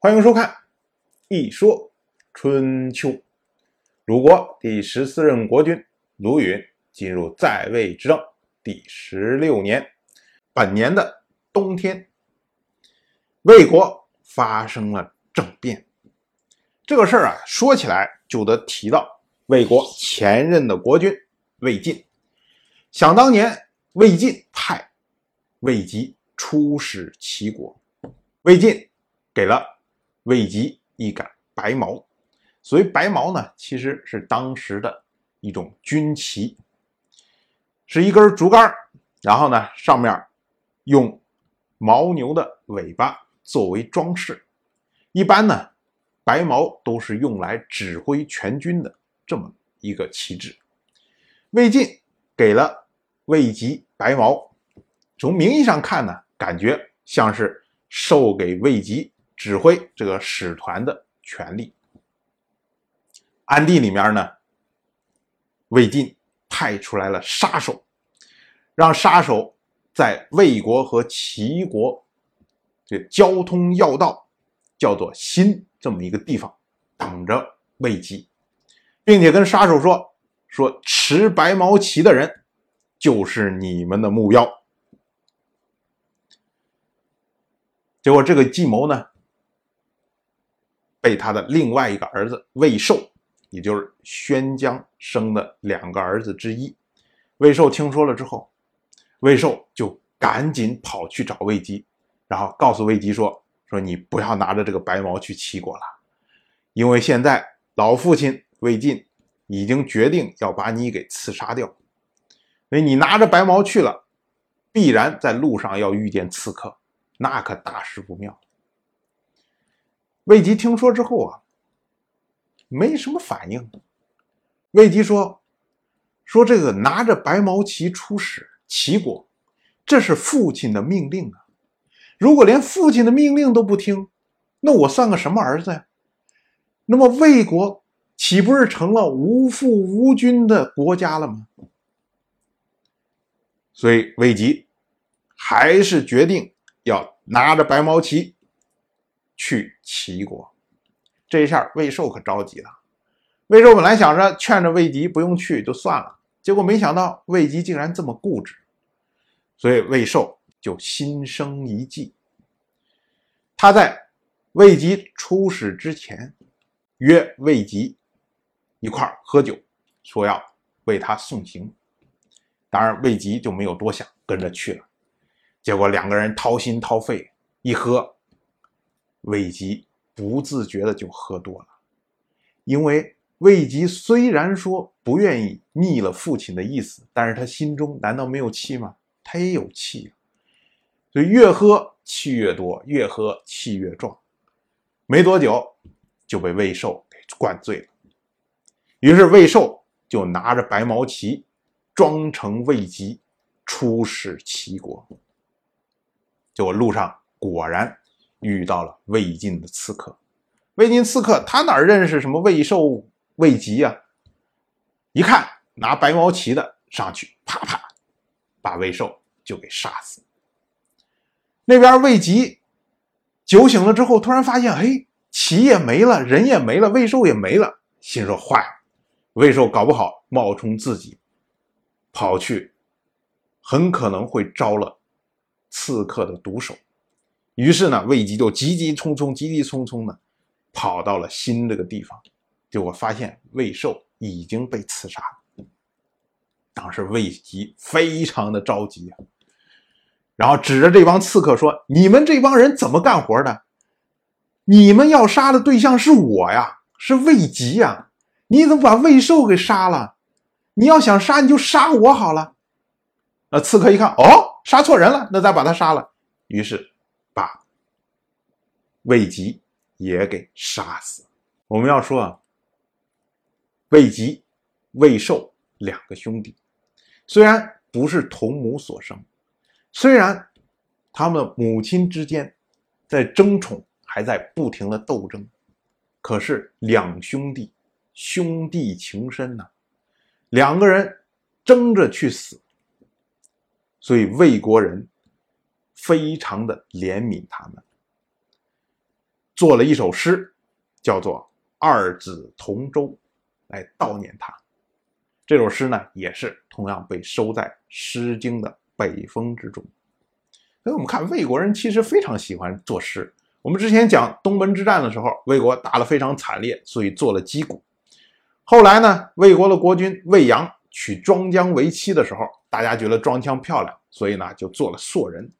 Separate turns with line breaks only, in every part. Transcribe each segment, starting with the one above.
欢迎收看《一说春秋》。鲁国第十四任国君鲁允进入在位执政第十六年，本年的冬天，魏国发生了政变。这个事儿啊，说起来就得提到魏国前任的国君魏晋。想当年，魏晋派魏吉出使齐国，魏晋给了魏吉一杆白矛。所谓白矛呢，其实是当时的一种军旗，是一根竹竿，然后呢，上面用牦牛的尾巴作为装饰。一般呢，白毛都是用来指挥全军的这么一个旗帜。魏晋给了魏吉白毛，从名义上看呢，感觉像是授给魏吉指挥这个使团的权利。暗地里面呢，魏晋派出来了杀手，让杀手在魏国和齐国这交通要道，叫做新这么一个地方等着魏吉，并且跟杀手说：“说持白毛旗的人就是你们的目标。”结果这个计谋呢，被他的另外一个儿子魏寿，也就是宣姜生的两个儿子之一，魏寿听说了之后，魏寿就赶紧跑去找魏吉，然后告诉魏吉说：“说你不要拿着这个白毛去齐国了，因为现在老父亲魏晋已经决定要把你给刺杀掉，所以你拿着白毛去了，必然在路上要遇见刺客，那可大事不妙。”魏吉听说之后啊。没什么反应。魏吉说：“说这个拿着白毛旗出使齐国，这是父亲的命令啊！如果连父亲的命令都不听，那我算个什么儿子呀？那么魏国岂不是成了无父无君的国家了吗？”所以魏吉还是决定要拿着白毛旗去齐国。这一下，魏寿可着急了。魏寿本来想着劝着魏吉不用去就算了，结果没想到魏吉竟然这么固执，所以魏寿就心生一计。他在魏吉出使之前，约魏吉一块喝酒，说要为他送行。当然，魏吉就没有多想，跟着去了。结果两个人掏心掏肺一喝，魏吉。不自觉的就喝多了，因为魏吉虽然说不愿意逆了父亲的意思，但是他心中难道没有气吗？他也有气，啊所以越喝气越多，越喝气越壮，没多久就被魏寿给灌醉了。于是魏寿就拿着白毛旗，装成魏吉出使齐国，结果路上果然。遇到了魏晋的刺客，魏晋刺客他哪认识什么魏寿、魏吉呀？一看拿白毛旗的上去，啪啪，把魏寿就给杀死。那边魏吉酒醒了之后，突然发现，嘿，旗也没了，人也没了，魏寿也没了，心说坏了，魏寿搞不好冒充自己跑去，很可能会招了刺客的毒手。于是呢，魏吉就急急匆匆、急急匆匆的跑到了新这个地方，结果发现魏寿已经被刺杀了。当时魏吉非常的着急啊，然后指着这帮刺客说：“你们这帮人怎么干活的？你们要杀的对象是我呀，是魏吉呀！你怎么把魏寿给杀了？你要想杀，你就杀我好了。”那刺客一看，哦，杀错人了，那咱把他杀了。于是。魏吉也给杀死。我们要说啊，魏吉、魏寿两个兄弟，虽然不是同母所生，虽然他们母亲之间在争宠，还在不停的斗争，可是两兄弟兄弟情深呐，两个人争着去死，所以魏国人。非常的怜悯他们。做了一首诗，叫做《二子同舟》，来悼念他。这首诗呢，也是同样被收在《诗经》的北风之中。所以，我们看魏国人其实非常喜欢作诗。我们之前讲东门之战的时候，魏国打得非常惨烈，所以做了击鼓。后来呢，魏国的国君魏阳娶庄姜为妻的时候，大家觉得庄姜漂亮，所以呢，就做了硕人。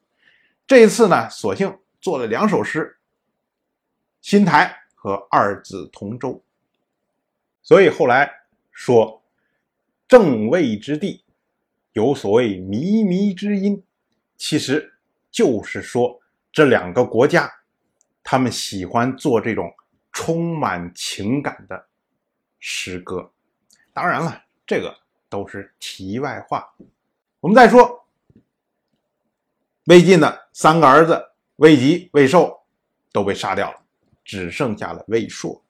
这一次呢，索性做了两首诗，《新台》和《二子同舟》。所以后来说。正位之地，有所谓靡靡之音，其实就是说这两个国家，他们喜欢做这种充满情感的诗歌。当然了，这个都是题外话。我们再说，魏晋的三个儿子魏吉、魏寿都被杀掉了，只剩下了魏硕。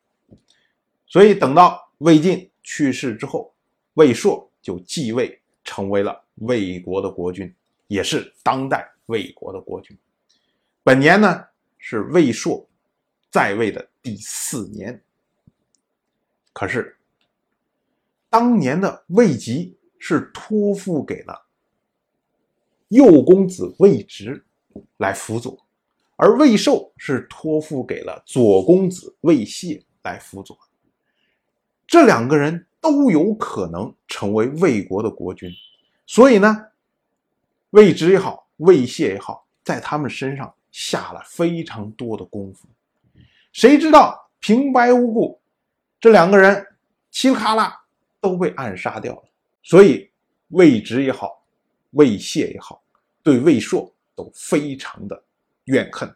所以等到魏晋去世之后。魏硕就继位，成为了魏国的国君，也是当代魏国的国君。本年呢是魏硕在位的第四年。可是当年的魏吉是托付给了右公子魏直来辅佐，而魏寿是托付给了左公子魏谢来辅佐。这两个人。都有可能成为魏国的国君，所以呢，魏直也好，魏谢也好，在他们身上下了非常多的功夫。谁知道平白无故，这两个人嘁哩喀啦都被暗杀掉了。所以魏直也好，魏谢也好，对魏硕都非常的怨恨。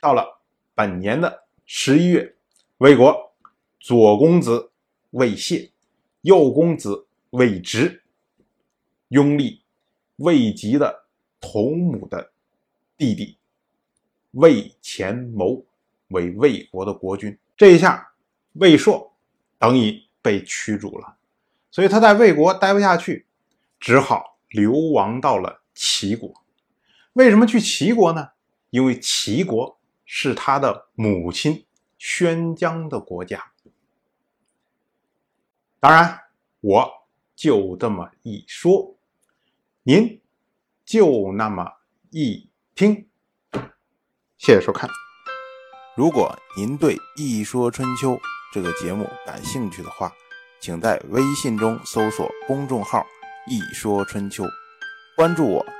到了本年的十一月，魏国左公子魏谢。右公子魏直拥立魏吉的同母的弟弟魏虔谋为魏国的国君。这一下，魏硕等于被驱逐了，所以他在魏国待不下去，只好流亡到了齐国。为什么去齐国呢？因为齐国是他的母亲宣姜的国家。当然，我就这么一说，您就那么一听。谢谢收看。如果您对《一说春秋》这个节目感兴趣的话，请在微信中搜索公众号“一说春秋”，关注我。